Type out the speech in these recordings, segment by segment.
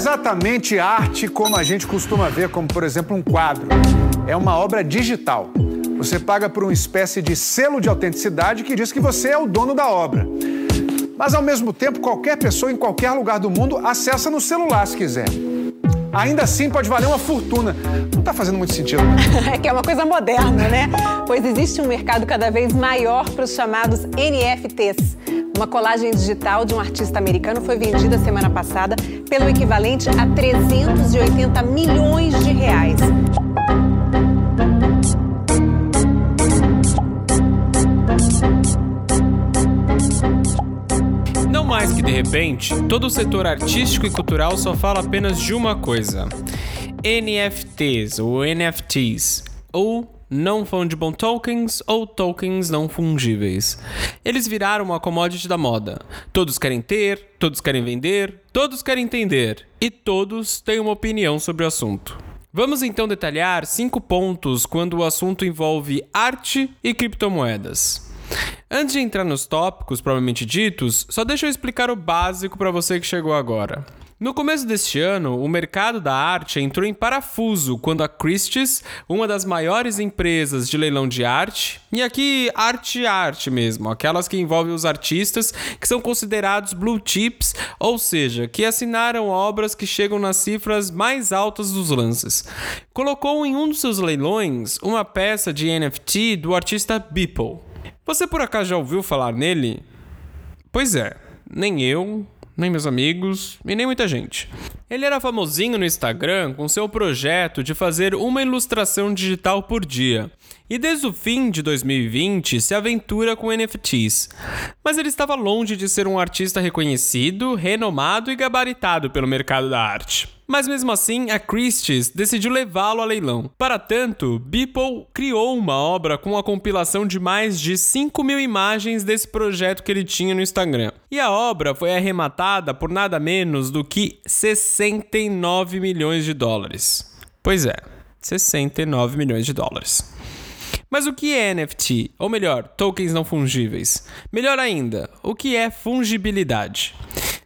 exatamente arte como a gente costuma ver, como por exemplo um quadro. É uma obra digital. Você paga por uma espécie de selo de autenticidade que diz que você é o dono da obra. Mas ao mesmo tempo, qualquer pessoa em qualquer lugar do mundo acessa no celular se quiser. Ainda assim pode valer uma fortuna. Não está fazendo muito sentido. é que é uma coisa moderna, né? Pois existe um mercado cada vez maior para os chamados NFTs. Uma colagem digital de um artista americano foi vendida semana passada pelo equivalente a 380 milhões de reais. Não mais que de repente, todo o setor artístico e cultural só fala apenas de uma coisa: NFTs ou NFTs, ou não fungible tokens ou tokens não fungíveis. Eles viraram uma commodity da moda. Todos querem ter, todos querem vender, todos querem entender e todos têm uma opinião sobre o assunto. Vamos então detalhar cinco pontos quando o assunto envolve arte e criptomoedas. Antes de entrar nos tópicos propriamente ditos, só deixa eu explicar o básico para você que chegou agora. No começo deste ano, o mercado da arte entrou em parafuso quando a Christie's, uma das maiores empresas de leilão de arte, e aqui arte arte mesmo, aquelas que envolvem os artistas que são considerados blue chips, ou seja, que assinaram obras que chegam nas cifras mais altas dos lances, colocou em um dos seus leilões uma peça de NFT do artista Beeple. Você por acaso já ouviu falar nele? Pois é, nem eu, nem meus amigos e nem muita gente. Ele era famosinho no Instagram com seu projeto de fazer uma ilustração digital por dia. E desde o fim de 2020 se aventura com NFTs. Mas ele estava longe de ser um artista reconhecido, renomado e gabaritado pelo mercado da arte. Mas mesmo assim, a Christie's decidiu levá-lo a leilão. Para tanto, Beeple criou uma obra com a compilação de mais de 5 mil imagens desse projeto que ele tinha no Instagram. E a obra foi arrematada por nada menos do que 69 milhões de dólares. Pois é, 69 milhões de dólares. Mas o que é NFT? Ou melhor, tokens não fungíveis? Melhor ainda, o que é fungibilidade?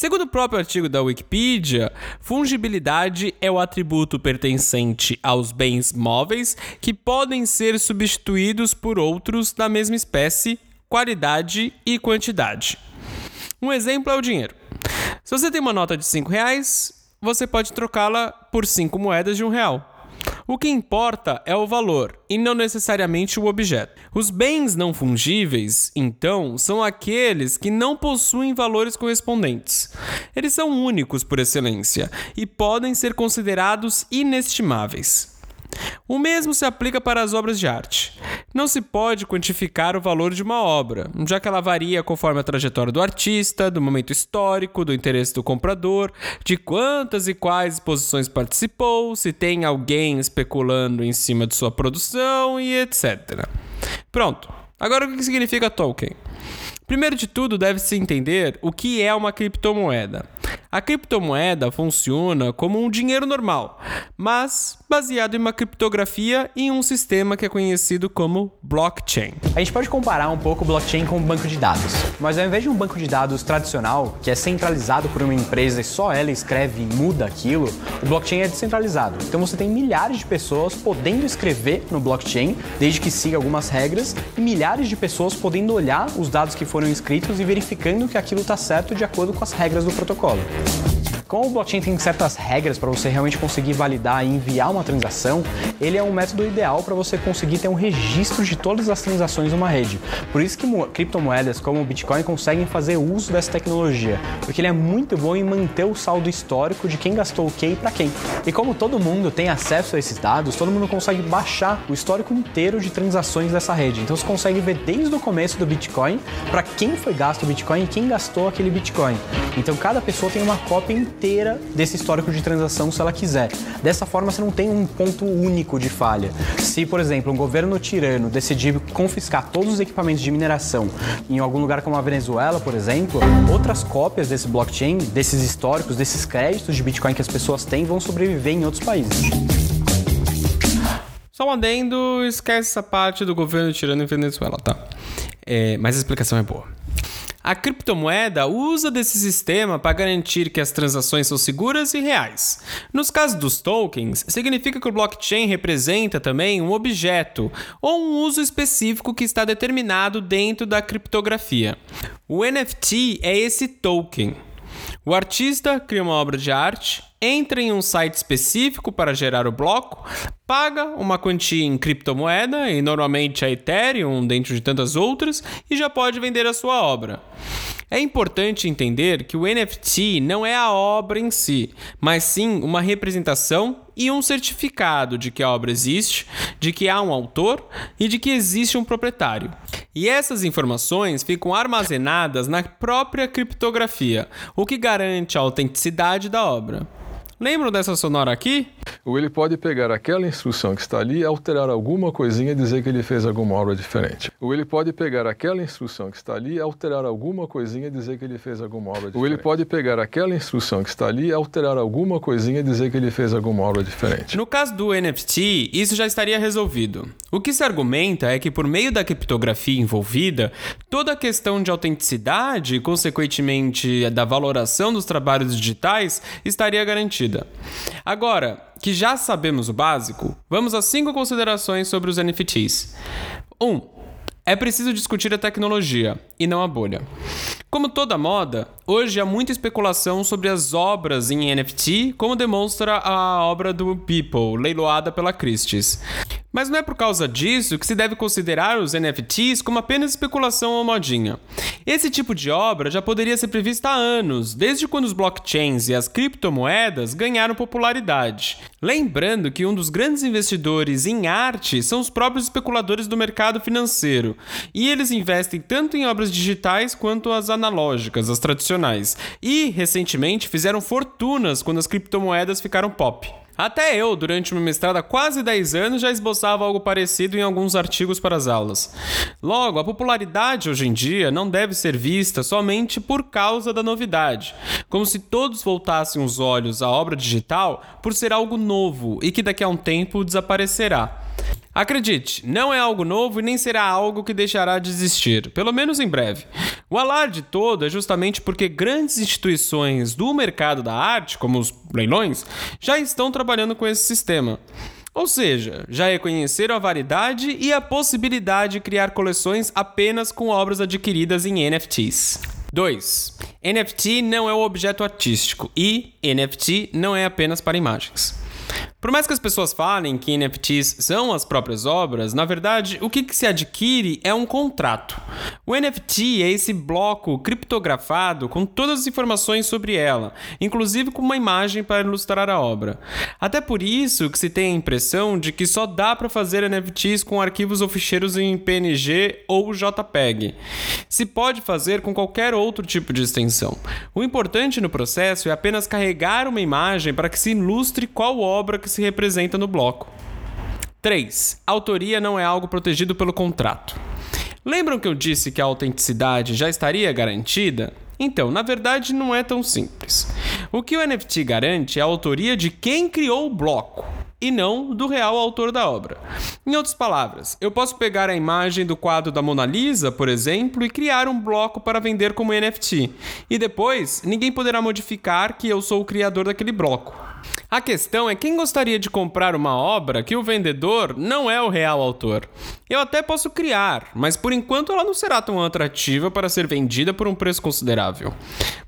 Segundo o próprio artigo da Wikipedia, fungibilidade é o atributo pertencente aos bens móveis que podem ser substituídos por outros da mesma espécie, qualidade e quantidade. Um exemplo é o dinheiro. Se você tem uma nota de 5 reais, você pode trocá-la por 5 moedas de um real. O que importa é o valor e não necessariamente o objeto. Os bens não fungíveis, então, são aqueles que não possuem valores correspondentes. Eles são únicos por excelência e podem ser considerados inestimáveis. O mesmo se aplica para as obras de arte. Não se pode quantificar o valor de uma obra, já que ela varia conforme a trajetória do artista, do momento histórico, do interesse do comprador, de quantas e quais exposições participou, se tem alguém especulando em cima de sua produção e etc. Pronto. Agora o que significa token? Primeiro de tudo, deve-se entender o que é uma criptomoeda. A criptomoeda funciona como um dinheiro normal, mas baseado em uma criptografia e um sistema que é conhecido como blockchain. A gente pode comparar um pouco o blockchain com um banco de dados, mas ao invés de um banco de dados tradicional, que é centralizado por uma empresa e só ela escreve e muda aquilo, o blockchain é descentralizado. Então você tem milhares de pessoas podendo escrever no blockchain, desde que siga algumas regras, e milhares de pessoas podendo olhar os dados que foram inscritos e verificando que aquilo está certo de acordo com as regras do protocolo. Thank you. Como o blockchain tem certas regras para você realmente conseguir validar e enviar uma transação, ele é um método ideal para você conseguir ter um registro de todas as transações numa rede. Por isso que criptomoedas como o Bitcoin conseguem fazer uso dessa tecnologia, porque ele é muito bom em manter o saldo histórico de quem gastou o que e para quem. E como todo mundo tem acesso a esses dados, todo mundo consegue baixar o histórico inteiro de transações dessa rede. Então você consegue ver desde o começo do Bitcoin para quem foi gasto o Bitcoin e quem gastou aquele Bitcoin. Então cada pessoa tem uma cópia inteira inteira desse histórico de transação se ela quiser. Dessa forma, você não tem um ponto único de falha. Se, por exemplo, um governo tirano decidir confiscar todos os equipamentos de mineração em algum lugar como a Venezuela, por exemplo, outras cópias desse blockchain, desses históricos, desses créditos de Bitcoin que as pessoas têm, vão sobreviver em outros países. Só um adendo, esquece essa parte do governo tirano em Venezuela, tá? É, mas a explicação é boa. A criptomoeda usa desse sistema para garantir que as transações são seguras e reais. Nos casos dos tokens, significa que o blockchain representa também um objeto ou um uso específico que está determinado dentro da criptografia. O NFT é esse token. O artista cria uma obra de arte, entra em um site específico para gerar o bloco, paga uma quantia em criptomoeda, e normalmente a Ethereum, dentro de tantas outras, e já pode vender a sua obra. É importante entender que o NFT não é a obra em si, mas sim uma representação e um certificado de que a obra existe, de que há um autor e de que existe um proprietário. E essas informações ficam armazenadas na própria criptografia, o que garante a autenticidade da obra. Lembram dessa sonora aqui? Ou ele pode pegar aquela instrução que está ali, alterar alguma coisinha e dizer que ele fez alguma obra diferente. Ou ele pode pegar aquela instrução que está ali, alterar alguma coisinha e dizer que ele fez alguma obra diferente. Ou ele pode pegar aquela instrução que está ali, alterar alguma coisinha e dizer que ele fez alguma obra diferente. No caso do NFT, isso já estaria resolvido. O que se argumenta é que por meio da criptografia envolvida, toda a questão de autenticidade e, consequentemente, da valoração dos trabalhos digitais estaria garantida. Agora, que já sabemos o básico, vamos às cinco considerações sobre os NFTs. 1. Um, é preciso discutir a tecnologia e não a bolha. Como toda moda, hoje há muita especulação sobre as obras em NFT, como demonstra a obra do People, leiloada pela Christie's. Mas não é por causa disso que se deve considerar os NFTs como apenas especulação ou modinha. Esse tipo de obra já poderia ser prevista há anos, desde quando os blockchains e as criptomoedas ganharam popularidade. Lembrando que um dos grandes investidores em arte são os próprios especuladores do mercado financeiro, e eles investem tanto em obras digitais quanto as analógicas, as tradicionais, e recentemente fizeram fortunas quando as criptomoedas ficaram pop. Até eu, durante uma mestrado há quase 10 anos, já esboçava algo parecido em alguns artigos para as aulas. Logo, a popularidade hoje em dia não deve ser vista somente por causa da novidade, como se todos voltassem os olhos à obra digital por ser algo novo e que daqui a um tempo desaparecerá. Acredite, não é algo novo e nem será algo que deixará de existir, pelo menos em breve. O alarde todo é justamente porque grandes instituições do mercado da arte, como os leilões, já estão trabalhando com esse sistema. Ou seja, já reconheceram a variedade e a possibilidade de criar coleções apenas com obras adquiridas em NFTs. 2. NFT não é o objeto artístico e NFT não é apenas para imagens. Por mais que as pessoas falem que NFTs são as próprias obras, na verdade, o que, que se adquire é um contrato. O NFT é esse bloco criptografado com todas as informações sobre ela, inclusive com uma imagem para ilustrar a obra. Até por isso que se tem a impressão de que só dá para fazer NFTs com arquivos ou ficheiros em PNG ou JPEG. Se pode fazer com qualquer outro tipo de extensão. O importante no processo é apenas carregar uma imagem para que se ilustre qual obra que se representa no bloco. 3. Autoria não é algo protegido pelo contrato. Lembram que eu disse que a autenticidade já estaria garantida? Então, na verdade, não é tão simples. O que o NFT garante é a autoria de quem criou o bloco e não do real autor da obra. Em outras palavras, eu posso pegar a imagem do quadro da Mona Lisa, por exemplo, e criar um bloco para vender como NFT. E depois, ninguém poderá modificar que eu sou o criador daquele bloco. A questão é quem gostaria de comprar uma obra que o vendedor não é o real autor. Eu até posso criar, mas por enquanto ela não será tão atrativa para ser vendida por um preço considerável.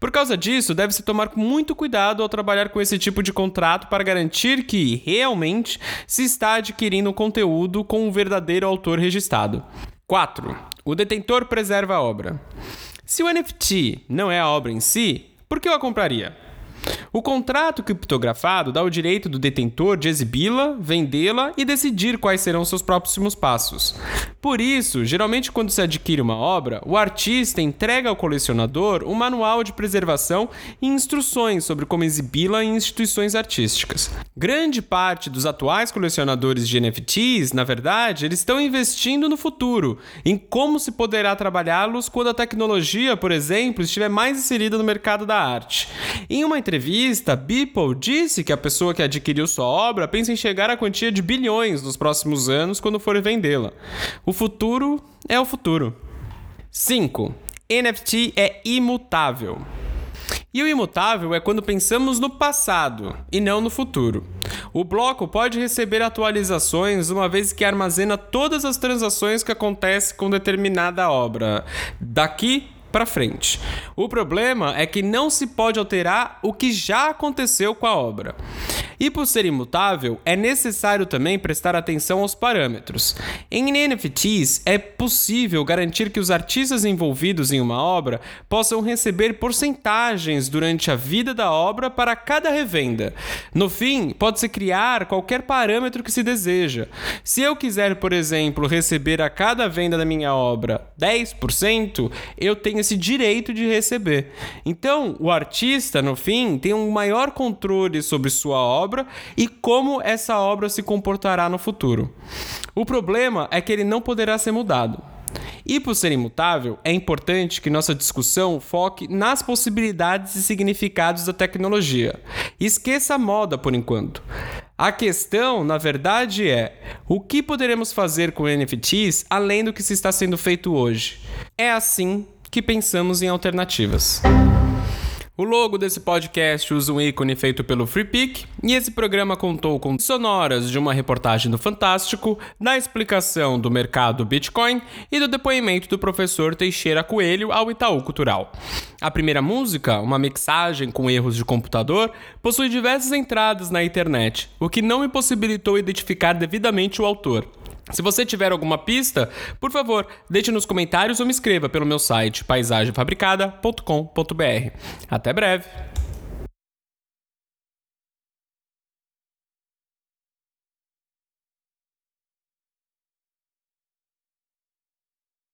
Por causa disso, deve-se tomar muito cuidado ao trabalhar com esse tipo de contrato para garantir que, realmente, se está adquirindo conteúdo com um verdadeiro autor registrado. 4. O detentor preserva a obra. Se o NFT não é a obra em si, por que eu a compraria? O contrato criptografado dá o direito do detentor de exibi-la, vendê-la e decidir quais serão seus próximos passos. Por isso, geralmente quando se adquire uma obra, o artista entrega ao colecionador um manual de preservação e instruções sobre como exibi-la em instituições artísticas. Grande parte dos atuais colecionadores de NFTs, na verdade, eles estão investindo no futuro, em como se poderá trabalhá-los quando a tecnologia, por exemplo, estiver mais inserida no mercado da arte. Em uma entrevista, Beeple disse que a pessoa que adquiriu sua obra pensa em chegar à quantia de bilhões nos próximos anos quando for vendê-la. O futuro é o futuro. 5. NFT é imutável. E o imutável é quando pensamos no passado e não no futuro. O bloco pode receber atualizações uma vez que armazena todas as transações que acontecem com determinada obra, daqui para frente. O problema é que não se pode alterar o que já aconteceu com a obra. E por ser imutável, é necessário também prestar atenção aos parâmetros. Em NFTs, é possível garantir que os artistas envolvidos em uma obra possam receber porcentagens durante a vida da obra para cada revenda. No fim, pode-se criar qualquer parâmetro que se deseja. Se eu quiser, por exemplo, receber a cada venda da minha obra 10%, eu tenho esse direito de receber. Então, o artista, no fim, tem um maior controle sobre sua obra obra e como essa obra se comportará no futuro. O problema é que ele não poderá ser mudado. E por ser imutável, é importante que nossa discussão foque nas possibilidades e significados da tecnologia. Esqueça a moda por enquanto. A questão, na verdade, é o que poderemos fazer com NFTs além do que se está sendo feito hoje. É assim que pensamos em alternativas. O logo desse podcast usa um ícone feito pelo FreePic e esse programa contou com sonoras de uma reportagem do Fantástico, da explicação do mercado Bitcoin e do depoimento do professor Teixeira Coelho ao Itaú Cultural. A primeira música, uma mixagem com erros de computador, possui diversas entradas na internet, o que não me possibilitou identificar devidamente o autor. Se você tiver alguma pista, por favor, deixe nos comentários ou me escreva pelo meu site paisagemfabricada.com.br. Até breve!